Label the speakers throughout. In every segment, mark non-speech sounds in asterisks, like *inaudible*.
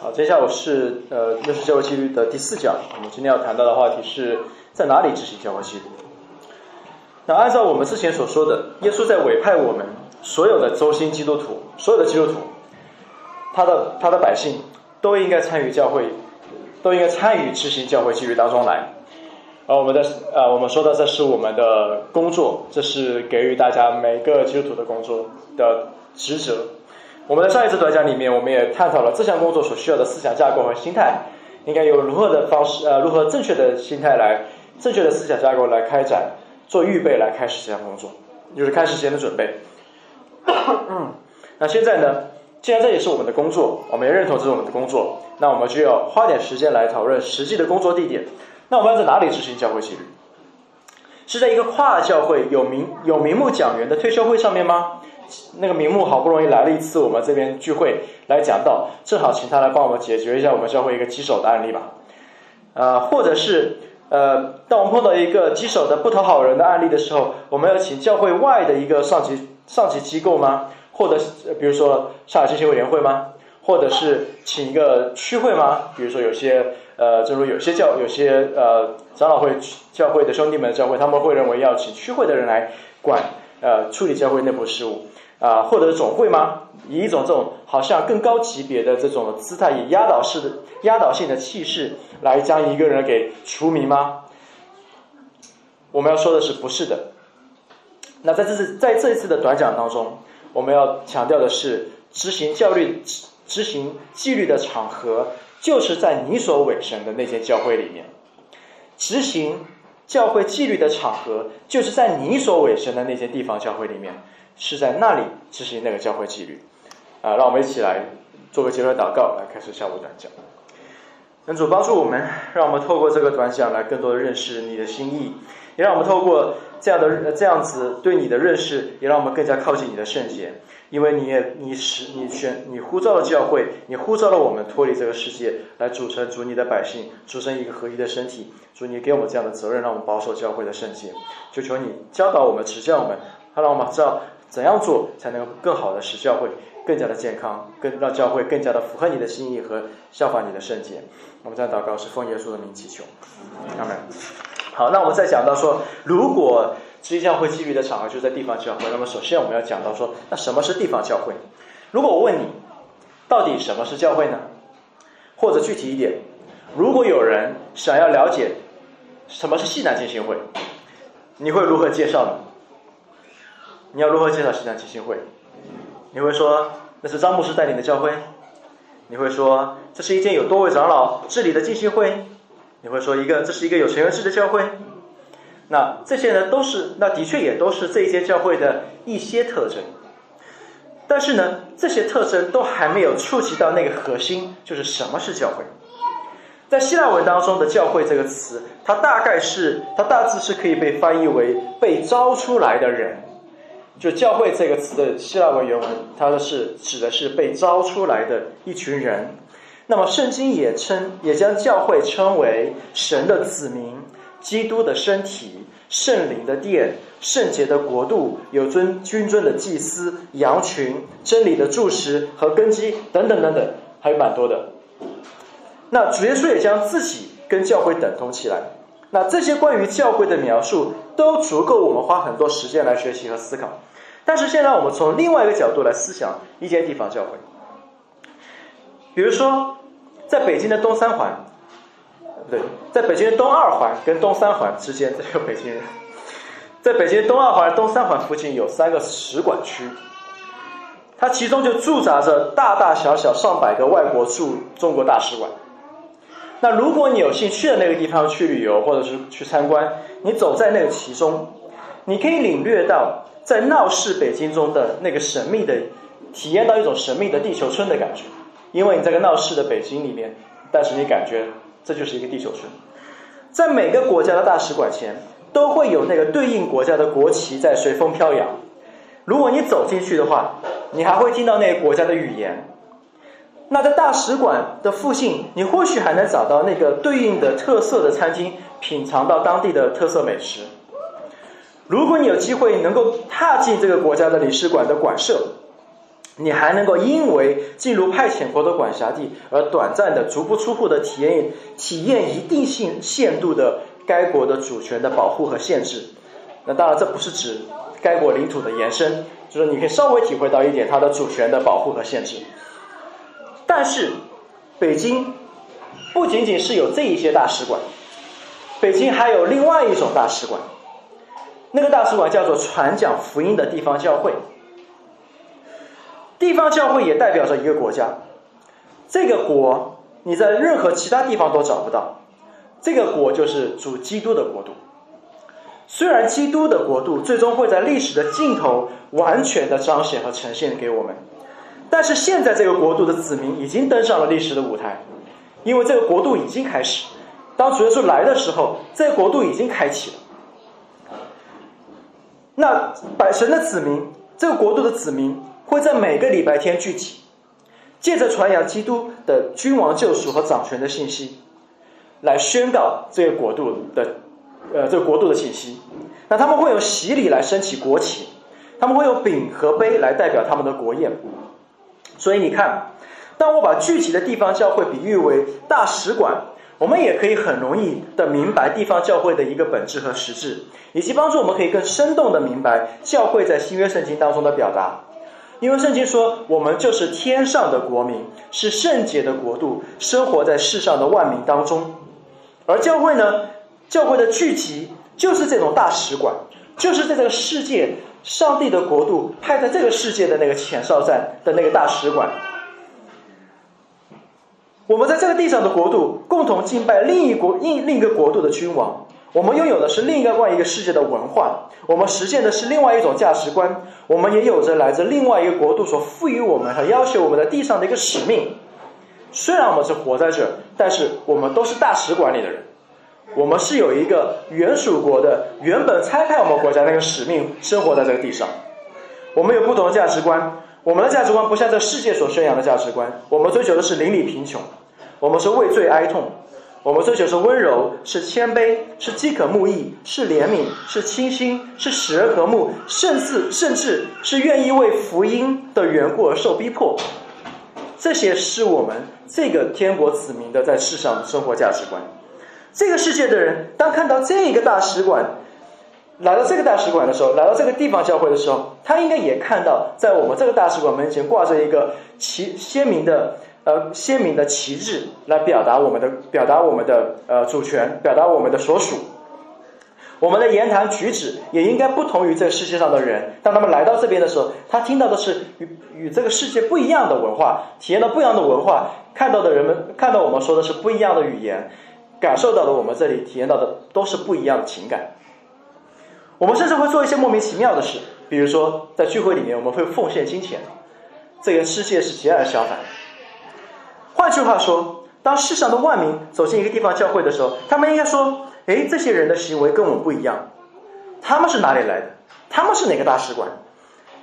Speaker 1: 好，接下来我是呃认识教会纪律的第四讲。我们今天要谈到的话题是在哪里执行教会纪律？那按照我们之前所说的，耶稣在委派我们所有的周心基督徒，所有的基督徒，他的他的百姓都应该参与教会，都应该参与执行教会纪律当中来。而我们的呃，我们说的这是我们的工作，这是给予大家每个基督徒的工作的职责。我们在上一次短讲里面，我们也探讨了这项工作所需要的思想架构和心态，应该有如何的方式，呃，如何正确的心态来，正确的思想架构来开展，做预备来开始这项工作，就是开始前的准备。嗯 *coughs* 那现在呢，既然这也是我们的工作，我们也认同这是我们的工作，那我们就要花点时间来讨论实际的工作地点。那我们要在哪里执行教会纪律？是在一个跨教会有名有名目讲员的退休会上面吗？那个名目好不容易来了一次，我们这边聚会来讲到，正好请他来帮我们解决一下我们教会一个棘手的案例吧。呃，或者是呃，当我们碰到一个棘手的不讨好人的案例的时候，我们要请教会外的一个上级上级机构吗？或者比如说上海执行委员会吗？或者是请一个区会吗？比如说有些呃，正如有些教有些呃长老会教会的兄弟们教会，他们会认为要请区会的人来管呃处理教会内部事务。啊，或者总会吗？以一种这种好像更高级别的这种姿态，以压倒式的、压倒性的气势来将一个人给除名吗？我们要说的是不是的。那在这次在这一次的短讲当中，我们要强调的是，执行教律、执行纪律的场合，就是在你所委身的那间教会里面；执行教会纪律的场合，就是在你所委身的那些地方教会里面。是在那里执行那个教会纪律，啊，让我们一起来做个结论祷告，来开始下午短讲。能主帮助我们，让我们透过这个短讲来更多的认识你的心意，也让我们透过这样的这样子对你的认识，也让我们更加靠近你的圣洁。因为你也你使你选你呼召了教会，你呼召了我们脱离这个世界，来组成主你的百姓，组成一个合一的身体。主你给我们这样的责任，让我们保守教会的圣洁。就求你教导我们，指教我们，他让我们知道。怎样做才能更好的使教会更加的健康，更让教会更加的符合你的心意和效法你的圣洁？我们在祷告是奉耶稣的名祈求，阿门。好，那我们再讲到说，如果基督教会基于的场合就在地方教会，那么首先我们要讲到说，那什么是地方教会？如果我问你，到底什么是教会呢？或者具体一点，如果有人想要了解什么是西南进行会，你会如何介绍呢？你要如何介绍西南基金会？你会说那是张牧师带领的教会？你会说这是一间有多位长老治理的进信会？你会说一个这是一个有成员制的教会？那这些呢都是那的确也都是这一间教会的一些特征。但是呢，这些特征都还没有触及到那个核心，就是什么是教会？在希腊文当中的“教会”这个词，它大概是它大致是可以被翻译为被招出来的人。就教会这个词的希腊文原文，它的是指的是被招出来的一群人。那么圣经也称，也将教会称为神的子民、基督的身体、圣灵的殿、圣洁的国度、有尊君尊的祭司、羊群、真理的柱石和根基等等等等，还有蛮多的。那主耶稣也将自己跟教会等同起来。那这些关于教会的描述都足够我们花很多时间来学习和思考。但是现在我们从另外一个角度来思想一间地方教会，比如说在北京的东三环，对，在北京东二环跟东三环之间，这个北京人，在北京东二环、东三环附近有三个使馆区，它其中就驻扎着大大小小上百个外国驻中国大使馆。那如果你有幸去的那个地方去旅游，或者是去参观，你走在那个其中，你可以领略到在闹市北京中的那个神秘的，体验到一种神秘的地球村的感觉。因为你在个闹市的北京里面，但是你感觉这就是一个地球村。在每个国家的大使馆前，都会有那个对应国家的国旗在随风飘扬。如果你走进去的话，你还会听到那个国家的语言。那在大使馆的附近，你或许还能找到那个对应的特色的餐厅，品尝到当地的特色美食。如果你有机会能够踏进这个国家的领事馆的馆舍，你还能够因为进入派遣国的管辖地而短暂的足不出户的体验体验一定性限度的该国的主权的保护和限制。那当然，这不是指该国领土的延伸，就是你可以稍微体会到一点它的主权的保护和限制。但是，北京不仅仅是有这一些大使馆，北京还有另外一种大使馆，那个大使馆叫做传讲福音的地方教会。地方教会也代表着一个国家，这个国你在任何其他地方都找不到，这个国就是主基督的国度。虽然基督的国度最终会在历史的尽头完全的彰显和呈现给我们，但是现在这个国度的子民已经登上了历史的舞台，因为这个国度已经开始。当主耶稣来的时候，这个国度已经开启了。那百神的子民，这个国度的子民。会在每个礼拜天聚集，借着传扬基督的君王救赎和掌权的信息，来宣告这个国度的，呃，这个国度的信息。那他们会有洗礼来升起国旗，他们会用饼和杯来代表他们的国宴。所以你看，当我把聚集的地方教会比喻为大使馆，我们也可以很容易的明白地方教会的一个本质和实质，以及帮助我们可以更生动的明白教会在新约圣经当中的表达。因为圣经说，我们就是天上的国民，是圣洁的国度，生活在世上的万民当中。而教会呢，教会的聚集就是这种大使馆，就是在这个世界，上帝的国度派在这个世界的那个前哨站的那个大使馆。我们在这个地上的国度，共同敬拜另一国、另另一个国度的君王。我们拥有的是另一个外一个世界的文化，我们实现的是另外一种价值观，我们也有着来自另外一个国度所赋予我们和要求我们的地上的一个使命。虽然我们是活在这，但是我们都是大使馆里的人，我们是有一个原属国的、原本拆开我们国家那个使命，生活在这个地上。我们有不同的价值观，我们的价值观不像这世界所宣扬的价值观，我们追求的是邻里贫穷，我们是畏罪哀痛。我们追求是温柔，是谦卑，是饥渴慕义，是怜悯，是清新，是使人和睦，甚至甚至是愿意为福音的缘故而受逼迫。这些是我们这个天国子民的在世上的生活价值观。这个世界的人，当看到这个大使馆来到这个大使馆的时候，来到这个地方教会的时候，他应该也看到，在我们这个大使馆门前挂着一个其鲜明的。呃，鲜明的旗帜来表达我们的表达我们的呃主权，表达我们的所属。我们的言谈举止也应该不同于这个世界上的人。当他们来到这边的时候，他听到的是与与这个世界不一样的文化，体验到不一样的文化，看到的人们看到我们说的是不一样的语言，感受到的我们这里体验到的都是不一样的情感。我们甚至会做一些莫名其妙的事，比如说在聚会里面我们会奉献金钱，这个世界是截然相反。换句话说，当世上的万民走进一个地方教会的时候，他们应该说：“哎，这些人的行为跟我们不一样，他们是哪里来的？他们是哪个大使馆？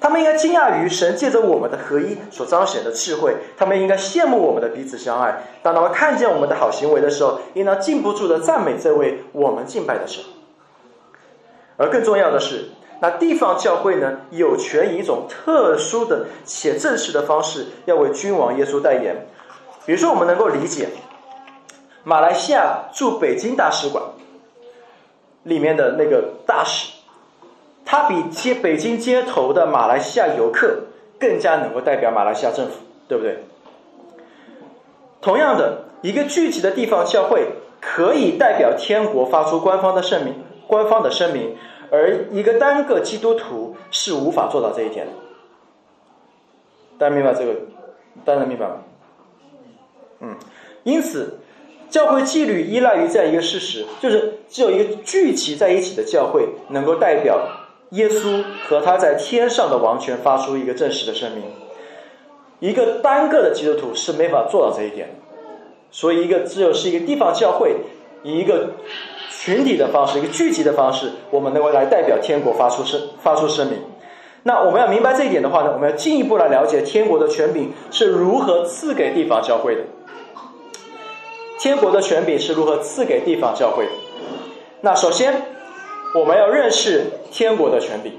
Speaker 1: 他们应该惊讶于神借着我们的合一所彰显的智慧，他们应该羡慕我们的彼此相爱。当他们看见我们的好行为的时候，应当禁不住的赞美这位我们敬拜的神。而更重要的是，那地方教会呢，有权以一种特殊的且正式的方式，要为君王耶稣代言。”比如说，我们能够理解，马来西亚驻北京大使馆里面的那个大使，他比街北京街头的马来西亚游客更加能够代表马来西亚政府，对不对？同样的，一个聚集的地方教会可以代表天国发出官方的声明，官方的声明，而一个单个基督徒是无法做到这一点的。大家明白这个？大家明白吗？嗯，因此，教会纪律依赖于这样一个事实，就是只有一个聚集在一起的教会，能够代表耶稣和他在天上的王权发出一个正式的声明。一个单个的基督徒是没法做到这一点，所以一个只有是一个地方教会，以一个群体的方式，一个聚集的方式，我们能够来代表天国发出声发出声明。那我们要明白这一点的话呢，我们要进一步来了解天国的权柄是如何赐给地方教会的。天国的权柄是如何赐给地方教会的？那首先，我们要认识天国的权柄。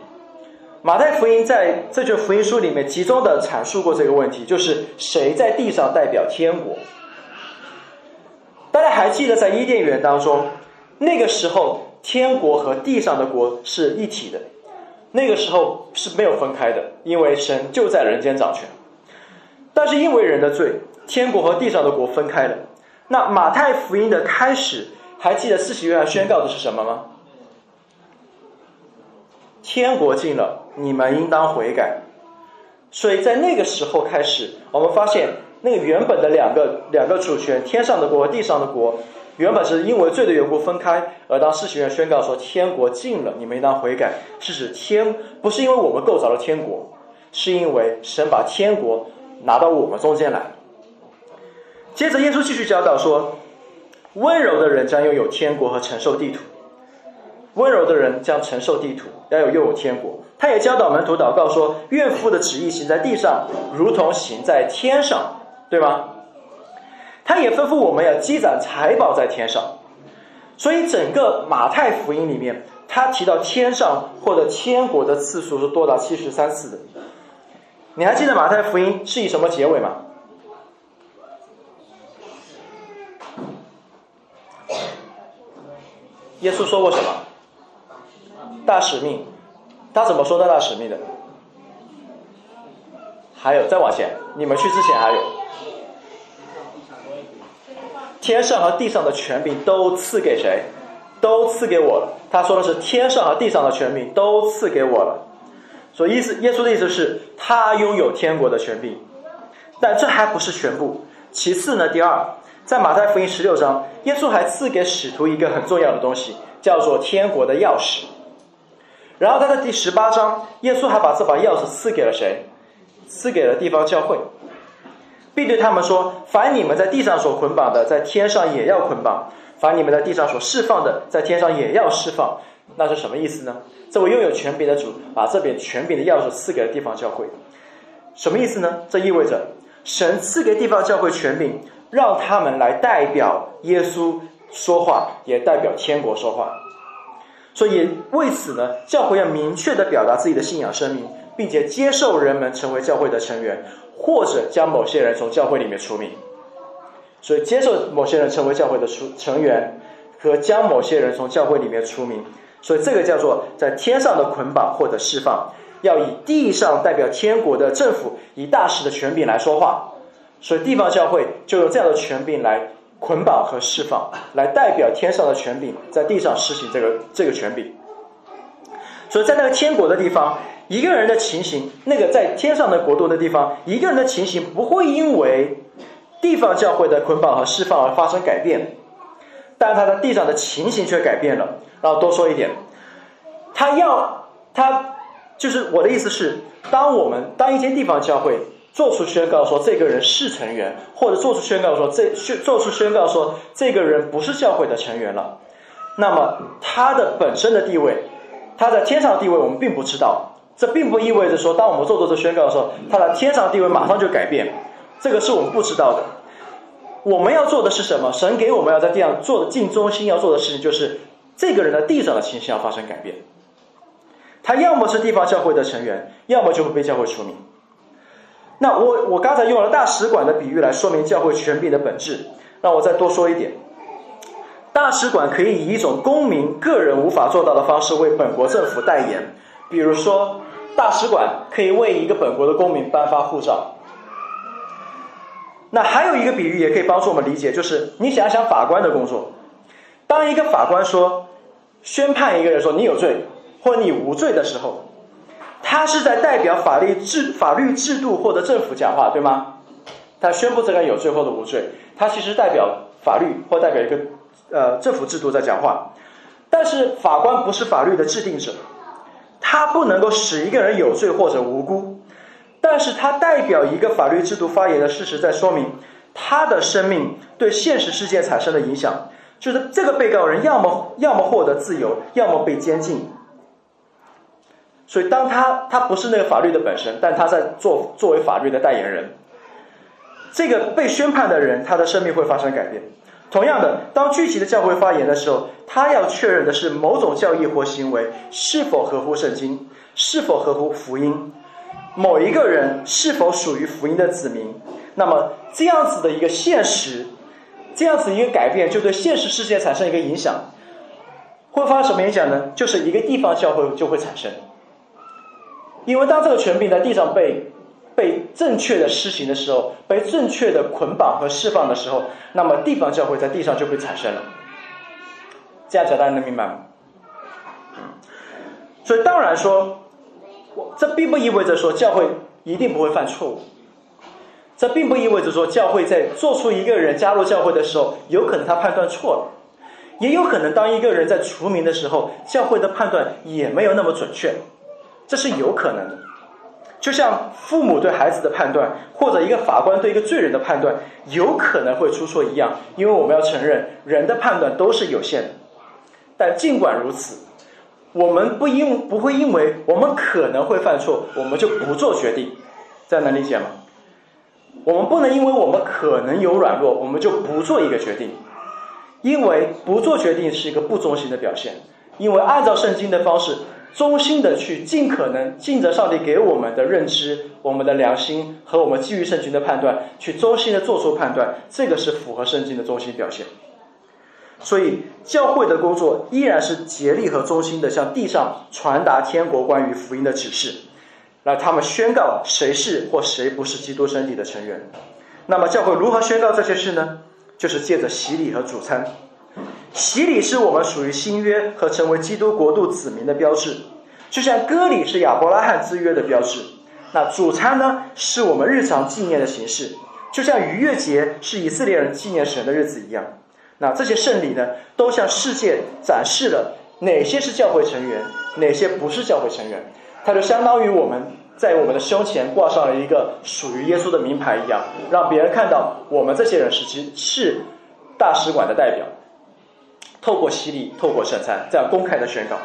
Speaker 1: 马太福音在这卷福音书里面集中的阐述过这个问题，就是谁在地上代表天国？大家还记得在伊甸园当中，那个时候天国和地上的国是一体的，那个时候是没有分开的，因为神就在人间掌权。但是因为人的罪，天国和地上的国分开了。那马太福音的开始，还记得四喜约翰宣告的是什么吗？天国近了，你们应当悔改。所以在那个时候开始，我们发现那个原本的两个两个主权，天上的国和地上的国，原本是因为罪的缘故分开。而当世袭院宣告说天国近了，你们应当悔改，是指天不是因为我们构造了天国，是因为神把天国拿到我们中间来。接着耶稣继续教导说，温柔的人将拥有天国和承受地土。温柔的人将承受地土，要有拥有天国。他也教导门徒祷告说：“愿父的旨意行在地上，如同行在天上，对吗？”他也吩咐我们要积攒财宝在天上。所以整个马太福音里面，他提到天上或者天国的次数是多达七十三次的。你还记得马太福音是以什么结尾吗？耶稣说过什么？大使命，他怎么说的大使命的？还有再往前，你们去之前还有，天上和地上的权柄都赐给谁？都赐给我了。他说的是天上和地上的权柄都赐给我了。所以意思，耶稣的意思是，他拥有天国的权柄。但这还不是全部。其次呢，第二，在马太福音十六章，耶稣还赐给使徒一个很重要的东西，叫做天国的钥匙。然后他在第十八章，耶稣还把这把钥匙赐给了谁？赐给了地方教会，并对他们说：“凡你们在地上所捆绑的，在天上也要捆绑；凡你们在地上所释放的，在天上也要释放。”那是什么意思呢？这位拥有权柄的主把这柄权柄的钥匙赐给了地方教会，什么意思呢？这意味着神赐给地方教会权柄，让他们来代表耶稣说话，也代表天国说话。所以为此呢，教会要明确的表达自己的信仰声明，并且接受人们成为教会的成员，或者将某些人从教会里面除名。所以接受某些人成为教会的出成员，和将某些人从教会里面除名。所以这个叫做在天上的捆绑或者释放，要以地上代表天国的政府以大使的权柄来说话。所以地方教会就用这样的权柄来。捆绑和释放，来代表天上的权柄，在地上实行这个这个权柄。所以在那个天国的地方，一个人的情形，那个在天上的国度的地方，一个人的情形不会因为地方教会的捆绑和释放而发生改变，但他的地上的情形却改变了。然后多说一点，他要他就是我的意思是，当我们当一些地方教会。做出宣告说这个人是成员，或者做出宣告说这宣做出宣告说这个人不是教会的成员了，那么他的本身的地位，他在天上地位我们并不知道。这并不意味着说，当我们做出这宣告的时候，他的天上地位马上就改变，这个是我们不知道的。我们要做的是什么？神给我们要在地上做的尽中心要做的事情，就是这个人的地上的情形要发生改变。他要么是地方教会的成员，要么就会被教会除名。那我我刚才用了大使馆的比喻来说明教会权柄的本质，让我再多说一点。大使馆可以以一种公民个人无法做到的方式为本国政府代言，比如说，大使馆可以为一个本国的公民颁发护照。那还有一个比喻也可以帮助我们理解，就是你想想法官的工作，当一个法官说宣判一个人说你有罪或你无罪的时候。他是在代表法律制、法律制度或者政府讲话，对吗？他宣布这个人有罪或者无罪，他其实代表法律或代表一个呃政府制度在讲话。但是法官不是法律的制定者，他不能够使一个人有罪或者无辜，但是他代表一个法律制度发言的事实，在说明他的生命对现实世界产生的影响，就是这个被告人要么要么获得自由，要么被监禁。所以，当他他不是那个法律的本身，但他在做作为法律的代言人。这个被宣判的人，他的生命会发生改变。同样的，当具体的教会发言的时候，他要确认的是某种教义或行为是否合乎圣经，是否合乎福音，某一个人是否属于福音的子民。那么这样子的一个现实，这样子一个改变，就对现实世界产生一个影响。会发生什么影响呢？就是一个地方教会就会产生。因为当这个权柄在地上被。被正确的施行的时候，被正确的捆绑和释放的时候，那么地方教会在地上就会产生了。这样讲大家能明白吗？所以当然说，这并不意味着说教会一定不会犯错误。这并不意味着说教会在做出一个人加入教会的时候，有可能他判断错了，也有可能当一个人在除名的时候，教会的判断也没有那么准确，这是有可能的。就像父母对孩子的判断，或者一个法官对一个罪人的判断，有可能会出错一样，因为我们要承认人的判断都是有限的。但尽管如此，我们不因不会因为我们可能会犯错，我们就不做决定，这样能理解吗？我们不能因为我们可能有软弱，我们就不做一个决定，因为不做决定是一个不忠心的表现，因为按照圣经的方式。衷心的去尽可能尽着上帝给我们的认知、我们的良心和我们基于圣经的判断，去衷心的做出判断，这个是符合圣经的中心表现。所以，教会的工作依然是竭力和忠心的向地上传达天国关于福音的指示，让他们宣告谁是或谁不是基督身体的成员。那么，教会如何宣告这些事呢？就是借着洗礼和主餐。洗礼是我们属于新约和成为基督国度子民的标志，就像割礼是亚伯拉罕之约的标志。那主餐呢，是我们日常纪念的形式，就像逾越节是以色列人纪念神的日子一样。那这些圣礼呢，都向世界展示了哪些是教会成员，哪些不是教会成员。它就相当于我们在我们的胸前挂上了一个属于耶稣的名牌一样，让别人看到我们这些人是其是大使馆的代表。透过洗礼，透过圣餐，这样公开的宣告。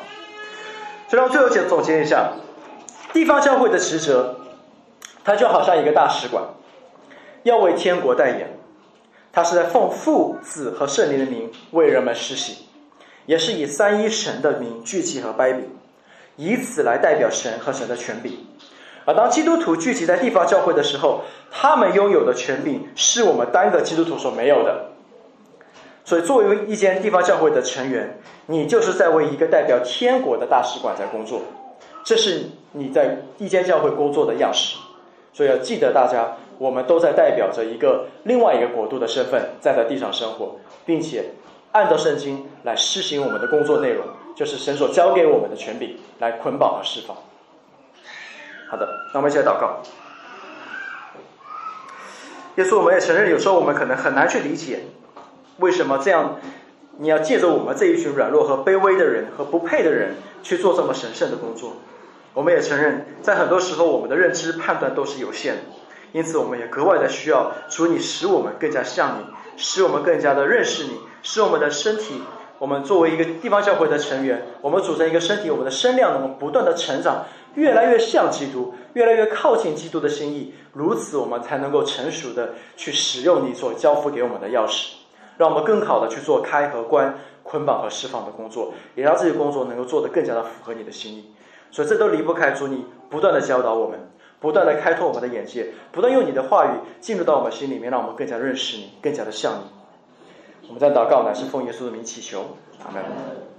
Speaker 1: 所以，我最后总总结一下，地方教会的职责，它就好像一个大使馆，要为天国代言。它是在奉父、子和圣灵的名为人们施洗，也是以三一神的名聚集和掰饼，以此来代表神和神的权柄。而当基督徒聚集在地方教会的时候，他们拥有的权柄是我们单个基督徒所没有的。所以，作为一间地方教会的成员，你就是在为一个代表天国的大使馆在工作，这是你在一间教会工作的样式。所以要记得，大家我们都在代表着一个另外一个国度的身份，在在地上生活，并且按照圣经来施行我们的工作内容，就是神所交给我们的权柄来捆绑和释放。好的，那我们一起来祷告。耶稣，我们也承认，有时候我们可能很难去理解。为什么这样？你要借着我们这一群软弱和卑微的人和不配的人去做这么神圣的工作？我们也承认，在很多时候我们的认知判断都是有限的，因此我们也格外的需要主你使我们更加像你，使我们更加的认识你，使我们的身体，我们作为一个地方教会的成员，我们组成一个身体，我们的身量能够不断的成长，越来越像基督，越来越靠近基督的心意，如此我们才能够成熟的去使用你所交付给我们的钥匙。让我们更好的去做开和关、捆绑和释放的工作，也让这些工作能够做得更加的符合你的心意。所以这都离不开主你不断的教导我们，不断的开拓我们的眼界，不断用你的话语进入到我们心里面，让我们更加认识你，更加的像你。我们在祷告乃是奉耶稣的名祈求，阿门。